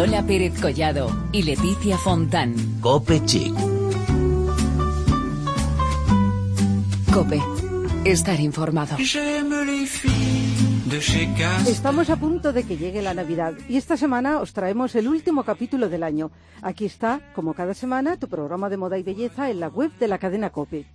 Lola Pérez Collado y Leticia Fontán. Cope Chic. Cope. Estar informado. Estamos a punto de que llegue la Navidad y esta semana os traemos el último capítulo del año. Aquí está, como cada semana, tu programa de moda y belleza en la web de la cadena Cope.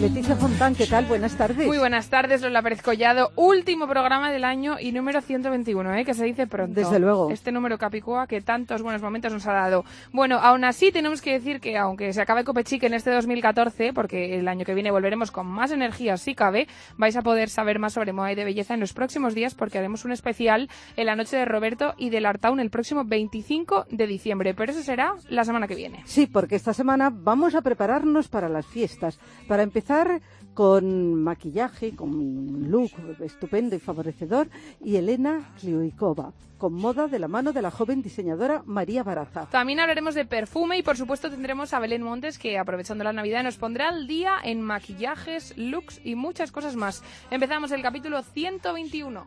Leticia Fontán, ¿qué tal? Buenas tardes. Muy buenas tardes, Lola Pérez Collado. Último programa del año y número 121, ¿eh? que se dice pronto. Desde luego. Este número Capicúa que tantos buenos momentos nos ha dado. Bueno, aún así tenemos que decir que aunque se acabe Copechic en este 2014, porque el año que viene volveremos con más energía si cabe, vais a poder saber más sobre moda y de belleza en los próximos días porque haremos un especial en la noche de Roberto y del Artaun el próximo 25 de diciembre. Pero eso será la semana que viene. Sí, porque esta semana vamos a prepararnos para las fiestas. Para empezar, con maquillaje, con un look estupendo y favorecedor, y Elena Kliuikova, con moda de la mano de la joven diseñadora María Baraza. También hablaremos de perfume y por supuesto tendremos a Belén Montes que aprovechando la Navidad nos pondrá al día en maquillajes, looks y muchas cosas más. Empezamos el capítulo 121.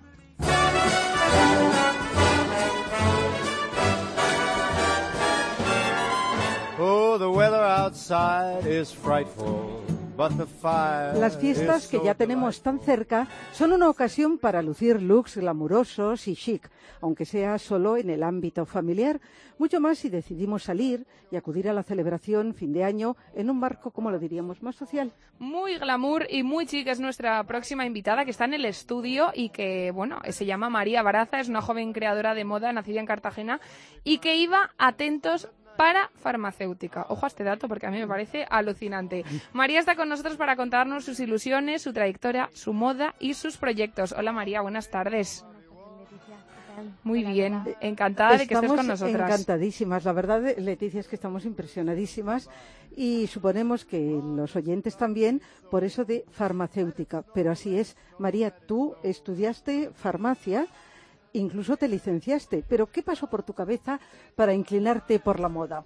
Las fiestas que ya tenemos tan cerca son una ocasión para lucir looks glamurosos y chic, aunque sea solo en el ámbito familiar, mucho más si decidimos salir y acudir a la celebración fin de año en un marco, como lo diríamos, más social. Muy glamour y muy chic es nuestra próxima invitada que está en el estudio y que, bueno, se llama María Baraza, es una joven creadora de moda nacida en Cartagena y que iba atentos para farmacéutica. Ojo a este dato porque a mí me parece alucinante. María está con nosotros para contarnos sus ilusiones, su trayectoria, su moda y sus proyectos. Hola María, buenas tardes. Muy bien, encantada de que estés con nosotras. Encantadísimas, la verdad, Leticia, es que estamos impresionadísimas y suponemos que los oyentes también por eso de farmacéutica. Pero así es, María, tú estudiaste farmacia incluso te licenciaste. Pero ¿qué pasó por tu cabeza para inclinarte por la moda?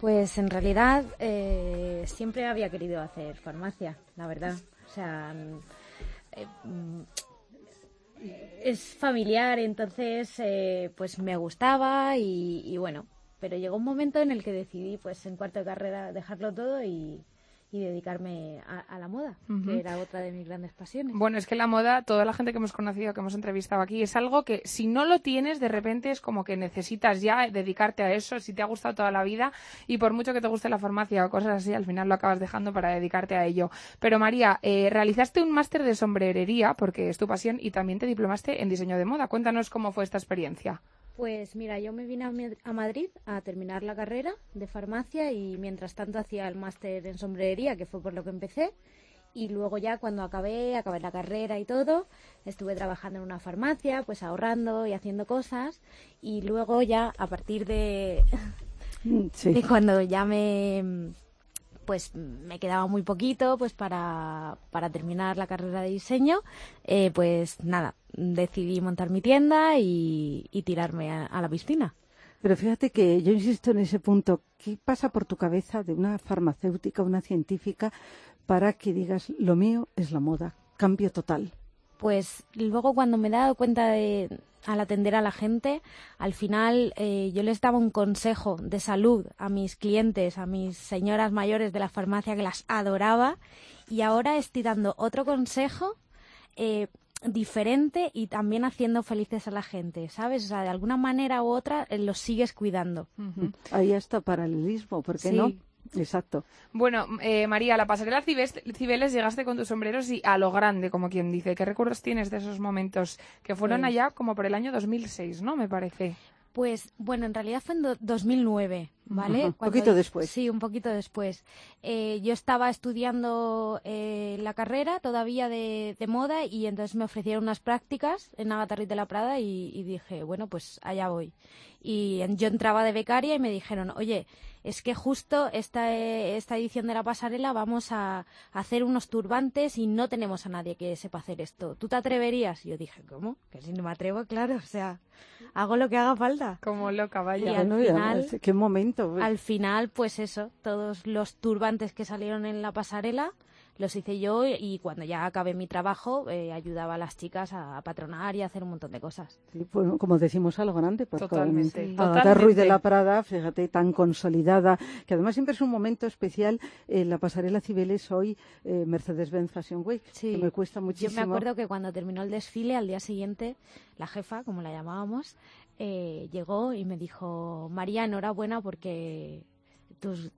Pues en realidad eh, siempre había querido hacer farmacia, la verdad. O sea, eh, es familiar, entonces eh, pues me gustaba y, y, bueno, pero llegó un momento en el que decidí pues en cuarto de carrera dejarlo todo y, y dedicarme a, la moda, que era otra de mis grandes pasiones. Bueno, es que la moda, toda la gente que hemos conocido, que hemos entrevistado aquí, es algo que si no lo tienes, de repente es como que necesitas ya dedicarte a eso, si te ha gustado toda la vida, y por mucho que te guste la farmacia o cosas así, al final lo acabas dejando para dedicarte a ello. Pero María, eh, realizaste un máster de sombrerería, porque es tu pasión, y también te diplomaste en diseño de moda. Cuéntanos cómo fue esta experiencia. Pues mira, yo me vine a Madrid a terminar la carrera de farmacia y mientras tanto hacía el máster en sombrería, que fue por lo que empecé. Y luego ya cuando acabé, acabé la carrera y todo, estuve trabajando en una farmacia, pues ahorrando y haciendo cosas. Y luego ya a partir de, de cuando ya me pues me quedaba muy poquito pues para, para terminar la carrera de diseño, eh, pues nada, decidí montar mi tienda y, tirarme a, la piscina. Pero fíjate que yo insisto en ese punto, ¿qué pasa por tu cabeza de una farmacéutica, una científica, para que digas, lo mío es la moda, cambio total? Pues luego cuando me he dado cuenta de, al atender a la gente, al final eh, yo les daba un consejo de salud a mis clientes, a mis señoras mayores de la farmacia que las adoraba y ahora estoy dando otro consejo eh, diferente y también haciendo felices a la gente, ¿sabes? O sea, de alguna manera u otra eh, los sigues cuidando. Ahí está paralelismo, ¿por qué no? Exacto. Bueno, eh, María, la pasarela Cibeles llegaste con tus sombreros y a lo grande, como quien dice. ¿Qué recuerdos tienes de esos momentos que fueron pues allá como por el año 2006, ¿no? Me parece. Pues bueno, en realidad fue en 2009, ¿vale? Un poquito después. Sí, un poquito después. Eh, yo estaba estudiando eh, la carrera todavía de, moda y entonces me ofrecieron unas prácticas en Agatarrit de la Prada y, y, dije, bueno, pues allá voy. Y yo entraba de becaria y me dijeron, oye, es que justo esta, esta edición de la pasarela vamos a, hacer unos turbantes y no tenemos a nadie que sepa hacer esto. ¿Tú te atreverías? Y yo dije, ¿cómo? Que si no me atrevo, claro, o sea, hago lo que haga falta. Como loca, vaya. Y al final, qué momento momento. Al final, pues eso, todos los turbantes que salieron en la pasarela los hice yo y cuando ya acabé mi trabajo eh, ayudaba a las chicas a, patronar y a hacer un montón de cosas. Sí, pues, como decimos algo grande, porque Totalmente. Agatha Ruiz de la Prada, fíjate, tan consolidada, que además siempre es un momento especial en la pasarela Cibeles hoy eh, Mercedes-Benz Fashion Week, que me cuesta muchísimo. Yo me acuerdo que cuando terminó el desfile, al día siguiente, la jefa, como la llamábamos, eh, llegó y me dijo, María, enhorabuena porque tus,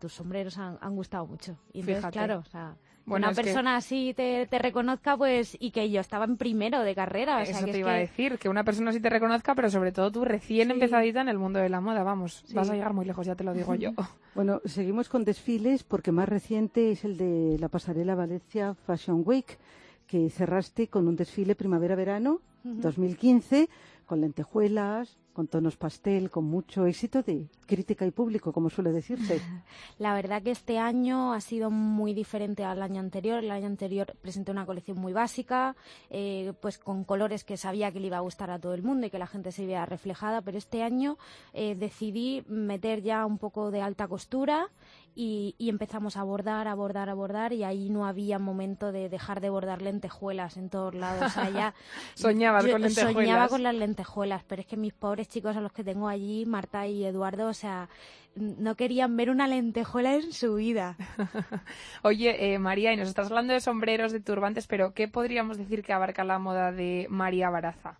tus sombreros han, gustado mucho. Y entonces, claro, o sea, una persona así te, te, reconozca, pues, y que yo estaba en primero de carrera. Eso te iba a decir, que una persona así te reconozca, pero sobre todo tú recién empezadita en el mundo de la moda, vamos, vas a llegar muy lejos, ya te lo digo yo. Bueno, seguimos con desfiles porque más reciente es el de la pasarela Valencia Fashion Week, que cerraste con un desfile primavera-verano 2015 con lentejuelas, con tonos pastel, con mucho éxito de crítica y público, como suele decirse. La verdad que este año ha sido muy diferente al año anterior. El año anterior presenté una colección muy básica, eh, pues con colores que sabía que le iba a gustar a todo el mundo y que la gente se vea reflejada, pero este año eh, decidí meter ya un poco de alta costura y, empezamos a bordar, a bordar, a bordar y ahí no había momento de dejar de bordar lentejuelas en todos lados. O Soñabas con lentejuelas. Soñaba con las lentejuelas, pero es que mis pobres chicos a los que tengo allí, Marta y Eduardo, o sea, no querían ver una lentejuela en su vida. Oye, eh, María, y nos estás hablando de sombreros, de turbantes, pero ¿qué podríamos decir que abarca la moda de María Baraza?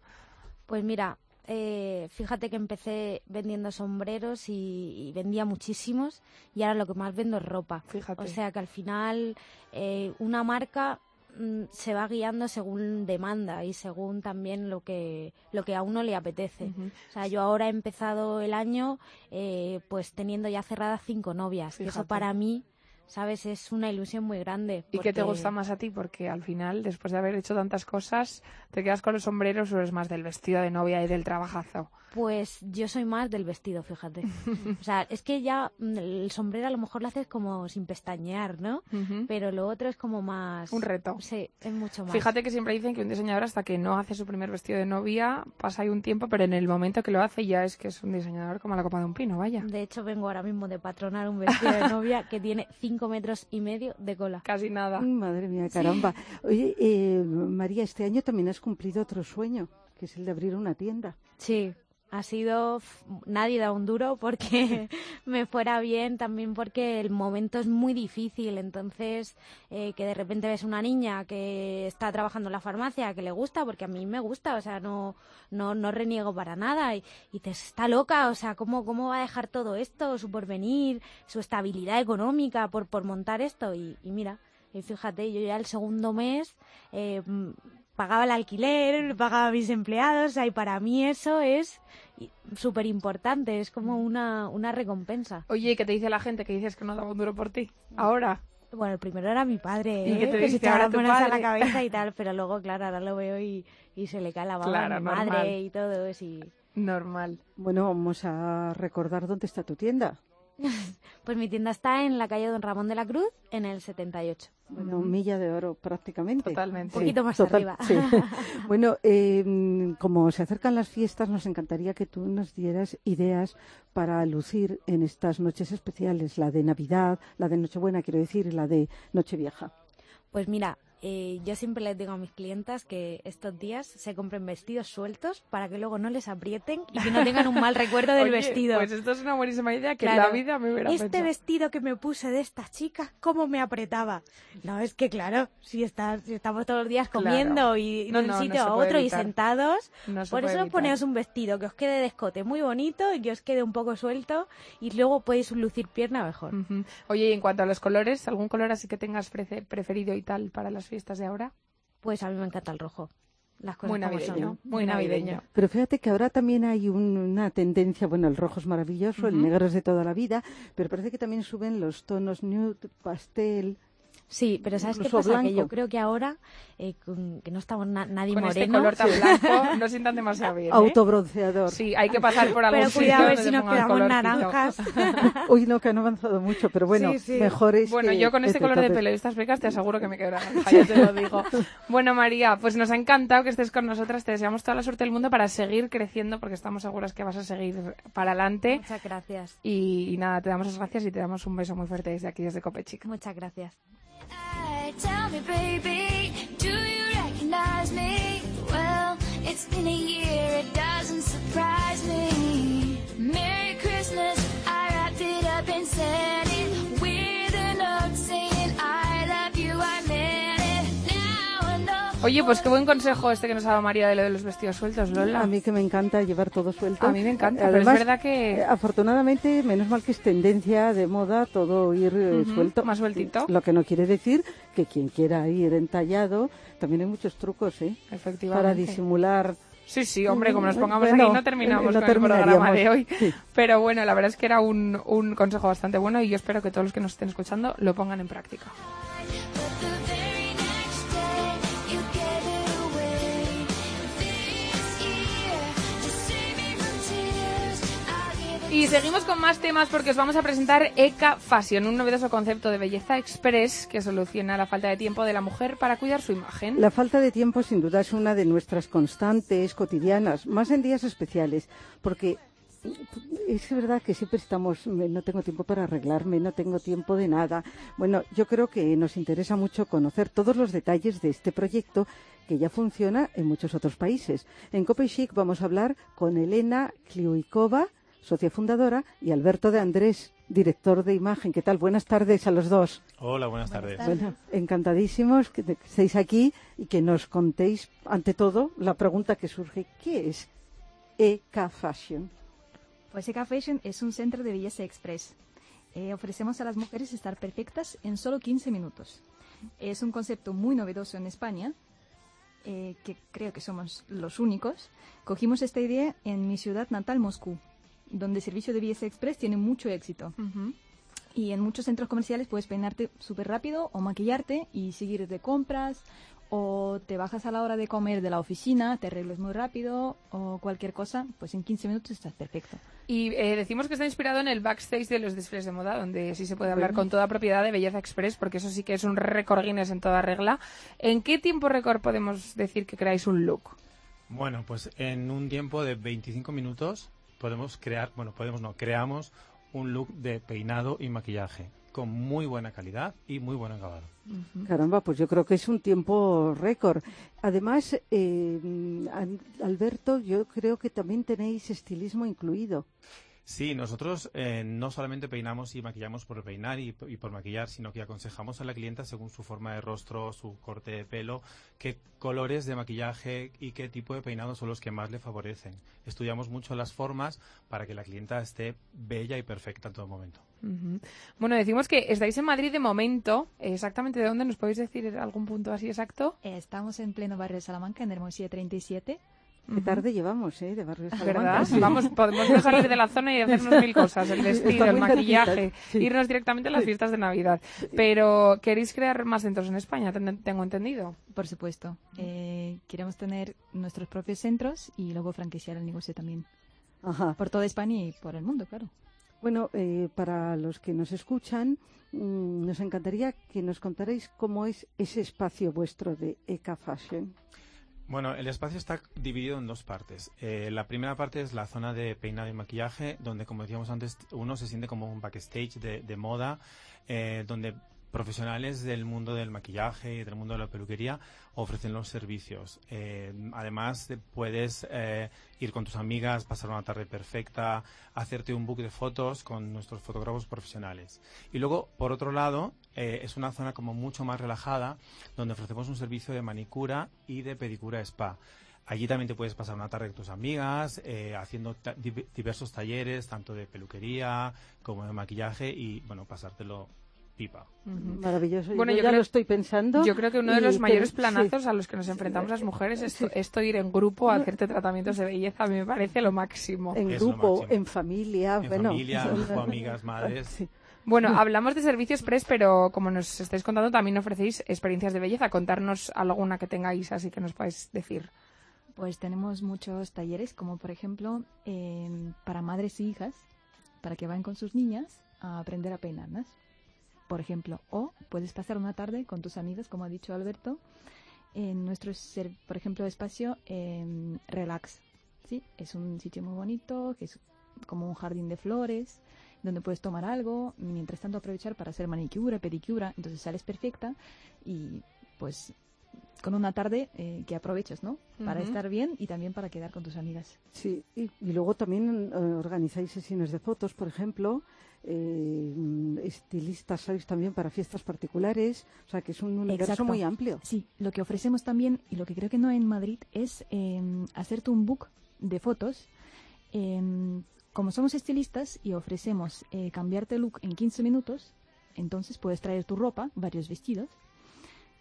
Pues mira, eh, fíjate que empecé vendiendo sombreros y, vendía muchísimos y ahora lo que más vendo es ropa. Fíjate. O sea que al final eh, una marca mm, se va guiando según demanda y según también lo que lo que a uno le apetece. O sea, yo ahora he empezado el año eh, pues teniendo ya cerradas cinco novias, eso para mí ¿sabes? Es una ilusión muy grande. ¿Y qué te gusta más a ti? Porque al final, después de haber hecho tantas cosas, te quedas con los sombreros o eres más del vestido de novia y del trabajazo. Pues yo soy más del vestido, fíjate. o sea, es que ya mm, el sombrero a lo mejor lo haces como sin pestañear, ¿no? Pero lo otro es como más... Un reto. Sí, es mucho más. Fíjate que siempre dicen que un diseñador hasta que no hace su primer vestido de novia pasa ahí un tiempo, pero en el momento que lo hace ya es que es un diseñador como la copa de un pino, vaya. De hecho, vengo ahora mismo de patronar un vestido de novia que tiene cinco metros y medio de cola. Casi nada. Madre mía, caramba. Oye, eh, María, este año también has cumplido otro sueño, que es el de abrir una tienda. Sí, ha sido nadie da un duro porque me fuera bien también porque el momento es muy difícil. Entonces eh, que de repente ves una niña que está trabajando en la farmacia que le gusta porque a mí me gusta o sea no no no reniego para nada. Y, y te está loca o sea cómo cómo va a dejar todo esto su porvenir su estabilidad económica por por montar esto y, y mira y fíjate yo ya el segundo mes eh, pagaba el alquiler, pagaba a mis empleados, y para mí eso es súper importante, es como una, una recompensa. Oye, ¿qué te dice la gente que dices que no daba un duro por ti? Ahora. Bueno, el primero era mi padre, ¿Y ¿eh? te que se echaba las a la cabeza y tal, pero luego, claro, ahora lo veo y, y se le cae la baba a mi madre y todo. Y... Normal. Bueno, vamos a recordar dónde está tu tienda. pues mi tienda está en la calle Don Ramón de la Cruz, en el 78. Bueno, milla de oro prácticamente. Totalmente. Un poquito más arriba. bueno, em, como se acercan las fiestas, nos encantaría que tú nos dieras ideas para lucir en estas noches especiales, la de Navidad, la de Nochebuena, quiero decir, y la de Nochevieja. Pues mira, eh, yo siempre les digo a mis clientas que estos días se compren vestidos sueltos para que luego no les aprieten y que no tengan un mal recuerdo del vestido. Pues esto es una buenísima idea que en la vida me hubiera Este vestido que me puse de esta chica, ¿cómo me apretaba? No, es que claro, si, estás, si estamos todos los días comiendo y de un sitio a otro y sentados, por eso poneos un vestido que os quede de escote muy bonito y que os quede un poco suelto y luego podéis lucir pierna mejor. Oye, y en cuanto a los colores, ¿algún color así que tengas preferido y tal para las fiestas de ahora? Pues a mí me encanta el rojo. Las cosas muy navideño, muy navideño. Pero fíjate que ahora también hay una tendencia, bueno, el rojo es maravilloso, el negro es de toda la vida, pero parece que también suben los tonos nude, pastel. Sí, pero ¿sabes qué pasa? Que yo creo que ahora, eh, con- que no estamos na- nadie Con este moreno, color tan blanco no sientan demasiado bien. ¿eh? Autobronceador. Sí, hay que pasar por algún pero sitio cuidado a ver si nos quedamos naranjas. Uy, no, que han avanzado mucho, pero bueno, Sí, sí. mejor es Bueno, que- yo con este te color de pelo y estas pecas te aseguro que me quedo naranja, ya te lo digo. Bueno, María, pues nos ha encantado que estés con nosotras. Te deseamos toda la suerte del mundo para seguir creciendo, porque estamos seguras que vas a seguir para adelante. Muchas gracias. Y, y nada, te damos las gracias y te damos un beso muy fuerte desde aquí, desde Copechic. Muchas gracias. Tell me, baby, do you recognize me? Well, it's been a year, it doesn't surprise me. Merry Christmas, I wrapped it up and sent it with a note saying Oye, pues qué buen consejo este que nos ha dado María de lo de los vestidos sueltos, Lola. A mí que me encanta llevar todo suelto. A mí me encanta, pero es Además, verdad que- eh, Afortunadamente, menos mal que es tendencia de moda todo ir eh, suelto. más sueltito. Lo que no quiere decir que quien quiera ir entallado, también hay muchos trucos, ¿eh? Efectivamente. Para disimular. Sí, sí, hombre, como nos pongamos Bueno, aquí no terminamos no con el programa de hoy. Sí. Pero bueno, la verdad es que era un, un consejo bastante bueno y yo espero que todos los que nos estén escuchando lo pongan en práctica. Y seguimos con más temas porque os vamos a presentar Eka Fashion, un novedoso concepto de belleza express que soluciona la falta de tiempo de la mujer para cuidar su imagen. La falta de tiempo, sin duda, es una de nuestras constantes cotidianas, más en días especiales, porque es verdad que siempre estamos, no tengo tiempo para arreglarme, no tengo tiempo de nada. Bueno, yo creo que nos interesa mucho conocer todos los detalles de este proyecto que ya funciona en muchos otros países. En Cope Chic vamos a hablar con Elena Kliuikova, socia fundadora, y Alberto de Andrés, director de imagen. ¿Qué tal? Buenas tardes a los dos. Hola, buenas tardes. Bueno, encantadísimos que, estéis aquí y que nos contéis, ante todo, la pregunta que surge, ¿qué es EK Fashion? Pues Eka Fashion es un centro de belleza express. Eh, ofrecemos a las mujeres estar perfectas en solo 15 minutos. Es un concepto muy novedoso en España, eh, que creo que somos los únicos. Cogimos esta idea en mi ciudad natal, Moscú, donde el servicio de belleza express tiene mucho éxito. Y en muchos centros comerciales puedes peinarte súper rápido o maquillarte y seguir de compras o te bajas a la hora de comer de la oficina, te arreglas muy rápido o cualquier cosa, pues en 15 minutos estás perfecto. Y eh, decimos que está inspirado en el backstage de los desfiles de moda, donde sí se puede hablar con toda propiedad de Belleza Express, porque eso sí que es un récord Guinness en toda regla. ¿En qué tiempo récord podemos decir que creáis un look? Bueno, pues en un tiempo de 25 minutos podemos crear, bueno, podemos no, creamos un look de peinado y maquillaje con muy buena calidad y muy buen acabado. Caramba, pues yo creo que es un tiempo récord. Además, eh, Alberto, yo creo que también tenéis estilismo incluido. Sí, nosotros eh, no solamente peinamos y maquillamos por peinar y, y por maquillar, sino que aconsejamos a la clienta según su forma de rostro, su corte de pelo, qué colores de maquillaje y qué tipo de peinado son los que más le favorecen. Estudiamos mucho las formas para que la clienta esté bella y perfecta en todo momento. Bueno, decimos que estáis en Madrid de momento. ¿Exactamente de dónde? ¿Nos podéis decir algún punto así exacto? Estamos en pleno barrio de Salamanca, en Hermosilla 37. Qué tarde llevamos, ¿eh? De Barrio Salamanca. ¿Verdad? Sí. Vamos, podemos dejar de la zona y hacernos mil cosas. El vestido, el maquillaje, sí. irnos directamente a las fiestas de Navidad. Pero queréis crear más centros en España, ten- tengo entendido. Por supuesto. Eh, queremos tener nuestros propios centros y luego franquiciar el negocio también. Ajá. Por toda España y por el mundo, claro. Bueno, eh, para los que nos escuchan, mm, nos encantaría que nos contarais cómo es ese espacio vuestro de EK Fashion. Bueno, el espacio está dividido en dos partes. Eh, la primera parte es la zona de peinado y maquillaje, donde, como decíamos antes, uno se siente como un backstage de, moda, eh, donde profesionales del mundo del maquillaje y del mundo de la peluquería ofrecen los servicios. Eh, además, de- puedes ir con tus amigas, pasar una tarde perfecta, hacerte un book de fotos con nuestros fotógrafos profesionales. Y luego, por otro lado, eh, es una zona como mucho más relajada, donde ofrecemos un servicio de manicura y de pedicura spa. Allí también te puedes pasar una tarde con tus amigas, eh, haciendo ta- diversos talleres, tanto de peluquería como de maquillaje, y bueno, pasártelo pipa. Maravilloso. Bueno, yo, yo ya creo- lo estoy pensando. Yo creo que uno de los te- mayores sí. planazos a los que nos enfrentamos las mujeres es esto ir en grupo a hacerte tratamientos de belleza. A mí me parece lo máximo. En Es grupo, máximo. en familia, En bueno. familia, grupo, amigas, madres. Sí. Bueno, hablamos de servicios express, pero como nos estáis contando, también ofrecéis experiencias de belleza. Contarnos alguna que tengáis así que nos podáis decir. Pues tenemos muchos talleres, como por ejemplo em, para madres y hijas, para que vayan con sus niñas a aprender a peinarlas, por ejemplo. O puedes pasar una tarde con tus amigas, como ha dicho Alberto, en nuestro, ser- por ejemplo, espacio em, Relax. ¿sí? Es un sitio muy bonito, que es como un jardín de flores, donde puedes tomar algo, mientras tanto aprovechar para hacer manicura, pedicura, entonces sales perfecta y pues con una tarde eh, que aprovechas, ¿no? Para estar bien y también para quedar con tus amigas. Sí, y, y luego también eh, organizáis sesiones de fotos, por ejemplo, eh, estilistas sois también para fiestas particulares, o sea que es un universo Exacto. muy amplio. Sí, lo que ofrecemos también, y lo que creo que no hay en Madrid, es eh, hacerte un book de fotos. Como somos estilistas y ofrecemos eh, cambiarte look en 15 minutos, entonces puedes traer tu ropa, varios vestidos,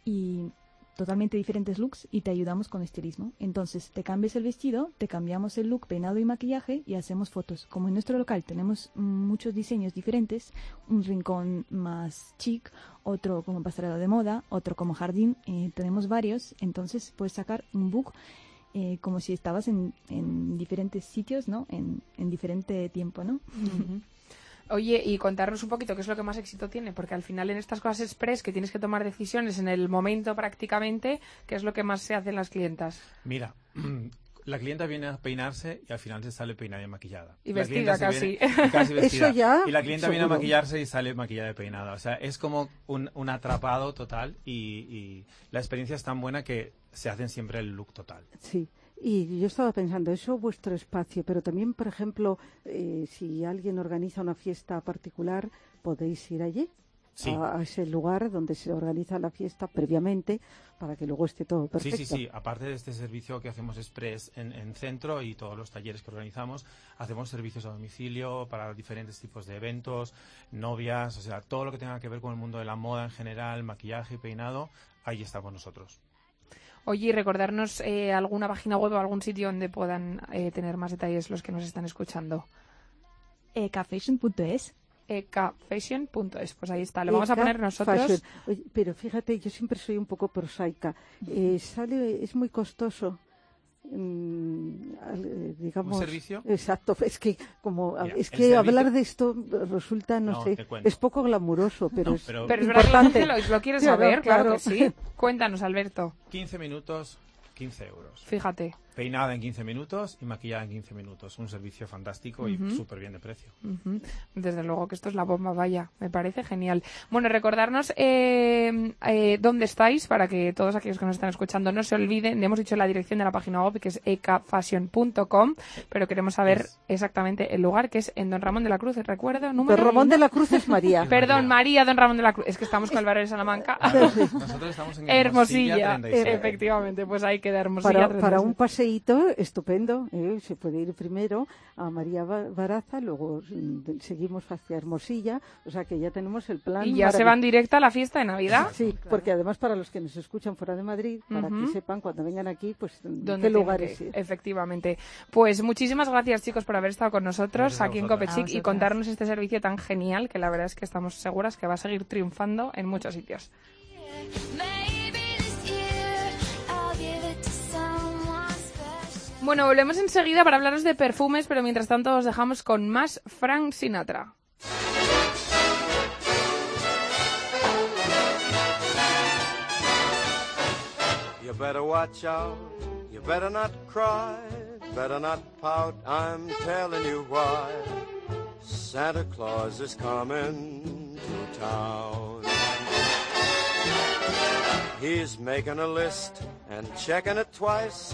y totalmente diferentes looks y te ayudamos con estilismo. Entonces te cambias el vestido, te cambiamos el look, peinado y maquillaje y hacemos fotos. Como en nuestro local tenemos muchos diseños diferentes, un rincón más chic, otro como pasarela de moda, otro como jardín, eh, tenemos varios, entonces puedes sacar un book eh, como si estabas en, en diferentes sitios, ¿no? En, en diferente tiempo, ¿no? Oye, y contarnos un poquito qué es lo que más éxito tiene, porque al final en estas cosas express que tienes que tomar decisiones en el momento prácticamente, ¿qué es lo que más se hacen las clientas? Mira, la clienta viene a peinarse y al final se sale peinada y maquillada. Y La vestida se viene- casi. casi vestida. Eso ya, Y la clienta viene a maquillarse y sale maquillada y peinada. O sea, es como un, un atrapado total y, y la experiencia es tan buena que se hacen siempre el look total. Sí, y yo estaba pensando, eso vuestro espacio, pero también, por ejemplo, eh, si alguien organiza una fiesta particular, podéis ir allí, Sí. a, a ese lugar donde se organiza la fiesta previamente, para que luego esté todo Sí, perfecto. sí, sí. Aparte de este servicio que hacemos express en, en centro y todos los talleres que organizamos, hacemos servicios a domicilio para diferentes tipos de eventos, novias, o sea, todo lo que tenga que ver con el mundo de la moda en general, maquillaje y peinado, ahí está con nosotros. Oye, y recordarnos eh, alguna página web o algún sitio donde puedan eh, tener más detalles los que nos están escuchando. Ecafashion.es ekfashion.es, pues ahí está, lo vamos a poner nosotros. Oye, pero fíjate, yo siempre soy un poco prosaica. Eh, sale, es muy costoso. mm, eh, digamos ¿Un servicio? exacto es que como Mira, es que servicio- hablar de esto resulta no, No, sé es poco glamuroso pero No, es pero- Pero es verdad que la importante lo, lo quiere Claro, saber, claro, que claro. sí. Cuéntanos, Alberto, 15 minutos, 15 euros. fíjate. Peinada en 15 minutos y maquillada en 15 minutos. Un servicio fantástico y súper bien de precio. Desde luego que esto es la bomba, vaya, me parece genial. Bueno, recordarnos eh, eh, dónde estáis para que todos aquellos que nos están escuchando no se olviden. Le hemos dicho la dirección de la página web que es ecafashion.com, pero queremos saber Es- exactamente el lugar que es en Don Ramón de la Cruz, recuerdo, número. Don Ramón de la Cruz es María Perdón, María Don Ramón de la Cruz. Es que estamos con el barrio de Salamanca. Nosotros estamos en Hermosilla, 37. efectivamente, pues ahí queda Hermosilla. para, 37. para un paseíto estupendo ¿eh? se puede ir primero a María Ba- Baraza luego mm, seguimos hacia Hermosilla o sea que ya tenemos el plan Y ya se van directo a la fiesta de Navidad. Sí, porque además para los que nos escuchan fuera de Madrid, para que sepan cuando vengan aquí, pues ¿Dónde qué lugares que ir? Efectivamente. Pues muchísimas gracias, chicos, por haber estado con nosotros Gracias aquí en. Copechic y contarnos este servicio tan genial que la verdad es que estamos seguras que va a seguir triunfando en muchos sitios. Bueno, volvemos enseguida para hablaros de perfumes, pero mientras tanto os dejamos con más Frank Sinatra. You better watch out. You better not cry. Better not pout. I'm telling you why. Santa Claus is coming to town. He's making a list and checking it twice.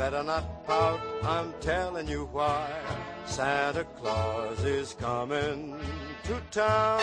better not pout. I'm telling you why. Santa Claus is coming to town.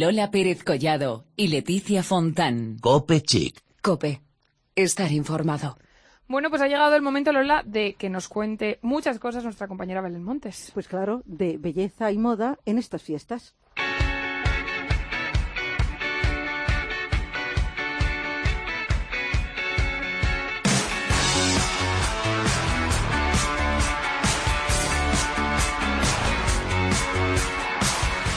Lola Pérez Collado y Leticia Fontán. Cope Chic. Cope. Estar informado. Bueno, pues ha llegado el momento, Lola, de que nos cuente muchas cosas nuestra compañera Belén Montes. Pues claro, de belleza y moda en estas fiestas.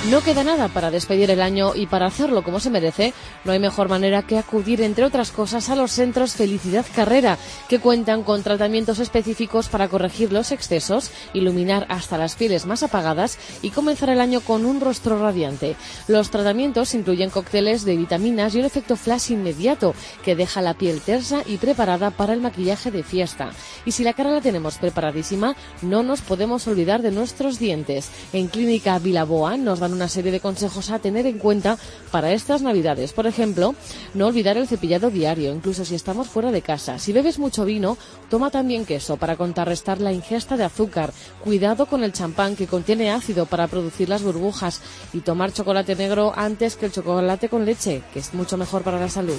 No queda nada para despedir el año y para hacerlo como se merece, no hay mejor manera que acudir, entre otras cosas, a los centros Felicidad Carrera, que cuentan con tratamientos específicos para corregir los excesos, iluminar hasta las pieles más apagadas y comenzar el año con un rostro radiante. Los tratamientos incluyen cócteles de vitaminas y un efecto flash inmediato que deja la piel tersa y preparada para el maquillaje de fiesta. Y si la cara la tenemos preparadísima, no nos podemos olvidar de nuestros dientes. En Clínica Vilaboa nos dan una serie de consejos a tener en cuenta para estas navidades. Por ejemplo, no olvidar el cepillado diario, incluso si estamos fuera de casa. Si bebes mucho vino, toma también queso para contrarrestar la ingesta de azúcar. Cuidado con el champán que contiene ácido para producir las burbujas y tomar chocolate negro antes que el chocolate con leche, que es mucho mejor para la salud.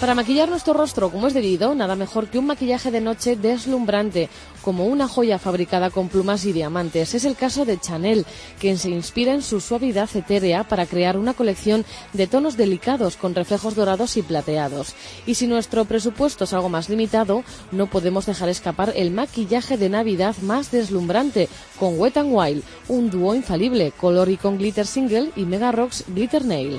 Para maquillar nuestro rostro como es debido, nada mejor que un maquillaje de noche deslumbrante, como una joya fabricada con plumas y diamantes. Es el caso de Chanel, quien se inspira en su suavidad etérea para crear una colección de tonos delicados con reflejos dorados y plateados. Y si nuestro presupuesto es algo más limitado, no podemos dejar escapar el maquillaje de Navidad más deslumbrante, con Wet n Wild, un dúo infalible, color y con glitter single y Mega Rocks Glitter Nail.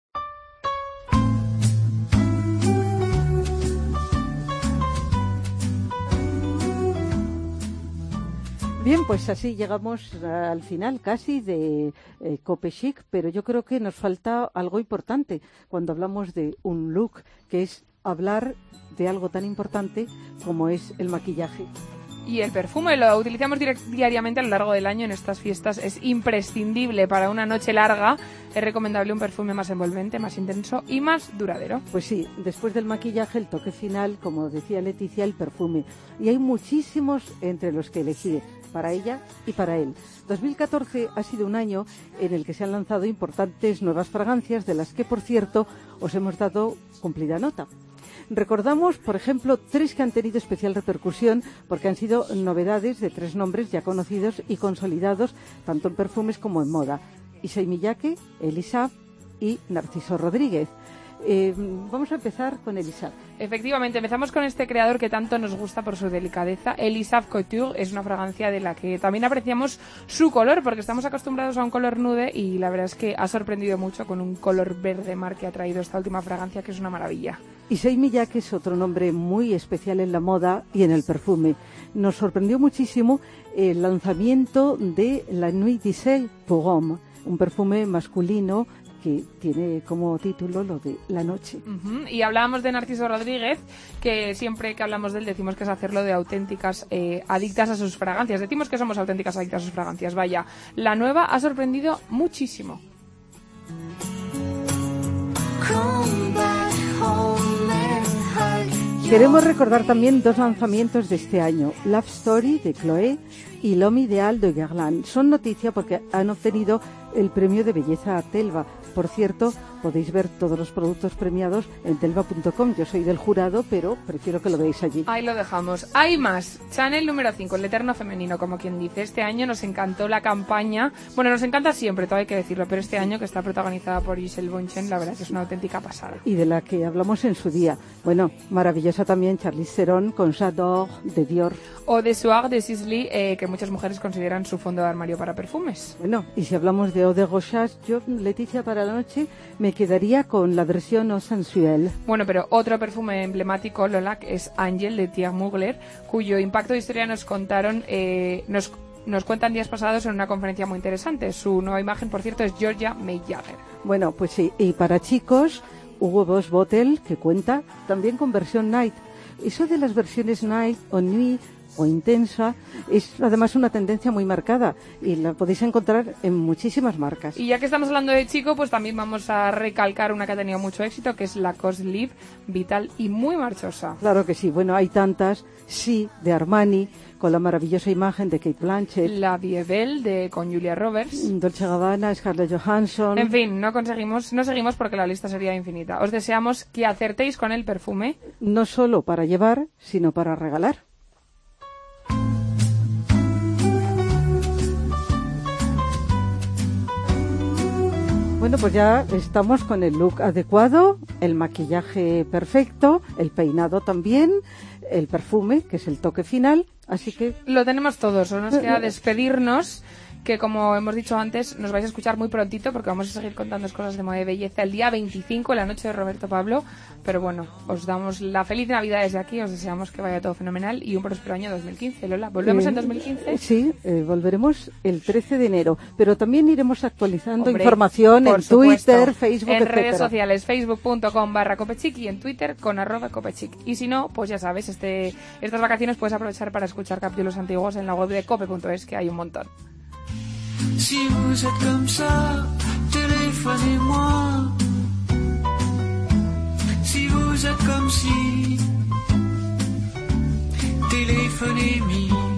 Bien, pues así llegamos al final casi de eh, Cope Chic, pero yo creo que nos falta algo importante cuando hablamos de un look, que es hablar de algo tan importante como es el maquillaje. Y el perfume lo utilizamos diariamente a lo largo del año en estas fiestas. Es imprescindible para una noche larga. Es recomendable un perfume más envolvente, más intenso y más duradero. Pues sí, después del maquillaje, el toque final, como decía Leticia, el perfume. Y hay muchísimos entre los que elegir, para ella y para él. 2014 ha sido un año en el que se han lanzado importantes nuevas fragancias, de las que, por cierto, os hemos dado cumplida nota. Recordamos, por ejemplo, tres que han tenido especial repercusión porque han sido novedades de tres nombres ya conocidos y consolidados tanto en perfumes como en moda. Issey Miyake, Elisab y Narciso Rodríguez. Eh, vamos a empezar con Elisab. Efectivamente, empezamos con este creador que tanto nos gusta por su delicadeza. Elisab Couture es una fragancia de la que también apreciamos su color, porque estamos acostumbrados a un color nude y la verdad es que ha sorprendido mucho con un color verde mar que ha traído esta última fragancia, que es una maravilla. Issey Miyake es otro nombre muy especial en la moda y en el perfume. Nos sorprendió muchísimo el lanzamiento de la Nuit pour Homme, un perfume masculino que tiene como título lo de la noche. Y hablábamos de Narciso Rodríguez, que siempre que hablamos de él decimos que es hacerlo de auténticas eh, adictas a sus fragancias. Decimos que somos auténticas adictas a sus fragancias. Vaya, la nueva ha sorprendido muchísimo. Queremos recordar también dos lanzamientos de este año, Love Story de Chloé y Ideal de Guerlain. Son noticia porque han obtenido el premio de belleza a Telva. Por cierto, podéis ver todos los productos premiados en telva.com. Yo soy del jurado, pero prefiero que lo veáis allí. Ahí lo dejamos. Hay más. Chanel número 5, el eterno femenino, como quien dice. Este año nos encantó la campaña. Bueno, nos encanta siempre, todo hay que decirlo, pero este año que está protagonizada por Giselle Bonchen, la verdad que es una auténtica pasada. Y de la que hablamos en su día. Bueno, maravillosa también Charlize Theron con J'adore de Dior. O de Soir de Sisley, eh, que muchas mujeres consideran su fondo de armario para perfumes. Bueno, y si hablamos de Eau de Rochas, yo, Leticia, para la noche me quedaría con la versión Eau Sensuelle. Bueno, pero otro perfume emblemático, Lola, es Angel de Thierry Mugler, cuyo impacto de historia nos contaron, eh, nos, nos cuentan días pasados en una conferencia muy interesante. Su nueva imagen, por cierto, es Georgia May Jagger. Bueno, pues sí, y para chicos, Hugo Boss Bottle, que cuenta también con versión Night. Eso de las versiones Night o Nuit o intensa es además una tendencia muy marcada y la podéis encontrar en muchísimas marcas. Y ya que estamos hablando de chico, pues también vamos a recalcar una que ha tenido mucho éxito, que es la Live, vital y muy marchosa. Claro que sí, bueno, hay tantas, sí, de Armani, con la maravillosa imagen de Kate Blanchett. La Biebel de con Julia Roberts. Dolce Gabbana, Scarlett Johansson. En fin, no conseguimos, no seguimos porque la lista sería infinita. Os deseamos que acertéis con el perfume. No solo para llevar, sino para regalar. Bueno, pues ya estamos con el look adecuado, el maquillaje perfecto, el peinado también, el perfume, que es el toque final, así que... Lo tenemos todo, solo nos queda despedirnos que como hemos dicho antes, nos vais a escuchar muy prontito porque vamos a seguir contando cosas de moda y belleza el día 25, la noche de Roberto Pablo. Pero bueno, os damos la feliz Navidad desde aquí, os deseamos que vaya todo fenomenal y un próspero año 2015. Lola, ¿volvemos Eh, en 2015? Sí, eh, volveremos el 13 de enero, pero también iremos actualizando Hombre, información en supuesto. Twitter, Facebook, en etcétera. redes sociales, facebook.com barra copechic y en Twitter con arroba copechic. Y si no, pues ya sabes, este, estas vacaciones puedes aprovechar para escuchar capítulos antiguos en la web de cope.es, que hay un montón. Si vous êtes comme ça, téléphonez-moi. Si vous êtes comme si, téléphonez-moi.